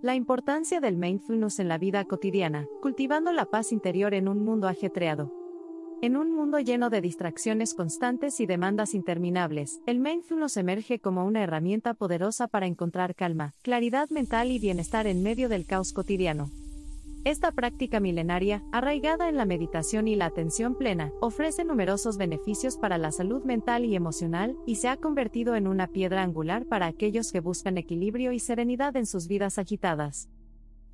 La importancia del mindfulness en la vida cotidiana, cultivando la paz interior en un mundo ajetreado. En un mundo lleno de distracciones constantes y demandas interminables, el mindfulness emerge como una herramienta poderosa para encontrar calma, claridad mental y bienestar en medio del caos cotidiano. Esta práctica milenaria, arraigada en la meditación y la atención plena, ofrece numerosos beneficios para la salud mental y emocional, y se ha convertido en una piedra angular para aquellos que buscan equilibrio y serenidad en sus vidas agitadas.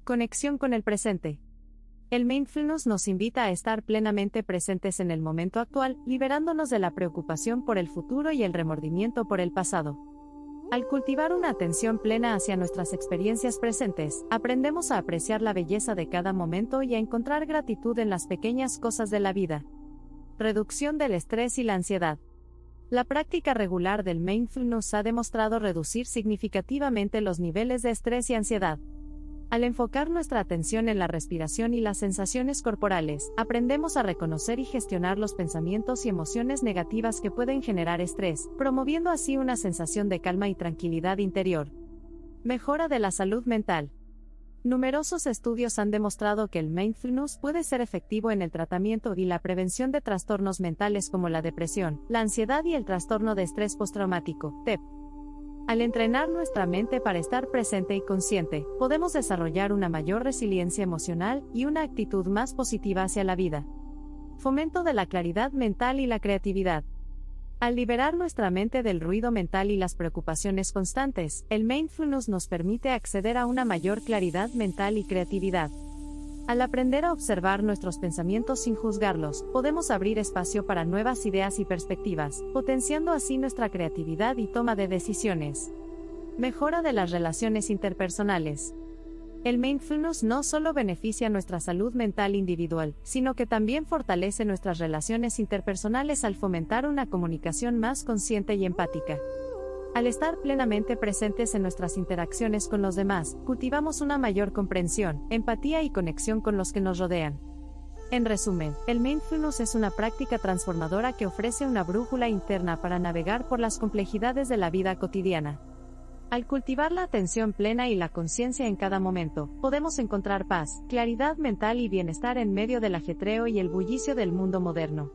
Conexión con el presente. El mindfulness nos invita a estar plenamente presentes en el momento actual, liberándonos de la preocupación por el futuro y el remordimiento por el pasado. Al cultivar una atención plena hacia nuestras experiencias presentes, aprendemos a apreciar la belleza de cada momento y a encontrar gratitud en las pequeñas cosas de la vida. Reducción del estrés y la ansiedad. La práctica regular del mindfulness ha demostrado reducir significativamente los niveles de estrés y ansiedad. Al enfocar nuestra atención en la respiración y las sensaciones corporales, aprendemos a reconocer y gestionar los pensamientos y emociones negativas que pueden generar estrés, promoviendo así una sensación de calma y tranquilidad interior. Mejora de la salud mental. Numerosos estudios han demostrado que el mindfulness puede ser efectivo en el tratamiento y la prevención de trastornos mentales como la depresión, la ansiedad y el trastorno de estrés postraumático, TEP. Al entrenar nuestra mente para estar presente y consciente, podemos desarrollar una mayor resiliencia emocional y una actitud más positiva hacia la vida. Fomento de la claridad mental y la creatividad. Al liberar nuestra mente del ruido mental y las preocupaciones constantes, el mindfulness nos permite acceder a una mayor claridad mental y creatividad. Al aprender a observar nuestros pensamientos sin juzgarlos, podemos abrir espacio para nuevas ideas y perspectivas, potenciando así nuestra creatividad y toma de decisiones. Mejora de las relaciones interpersonales. El mindfulness no solo beneficia nuestra salud mental individual, sino que también fortalece nuestras relaciones interpersonales al fomentar una comunicación más consciente y empática. Al estar plenamente presentes en nuestras interacciones con los demás, cultivamos una mayor comprensión, empatía y conexión con los que nos rodean. En resumen, el mindfulness es una práctica transformadora que ofrece una brújula interna para navegar por las complejidades de la vida cotidiana. Al cultivar la atención plena y la conciencia en cada momento, podemos encontrar paz, claridad mental y bienestar en medio del ajetreo y el bullicio del mundo moderno.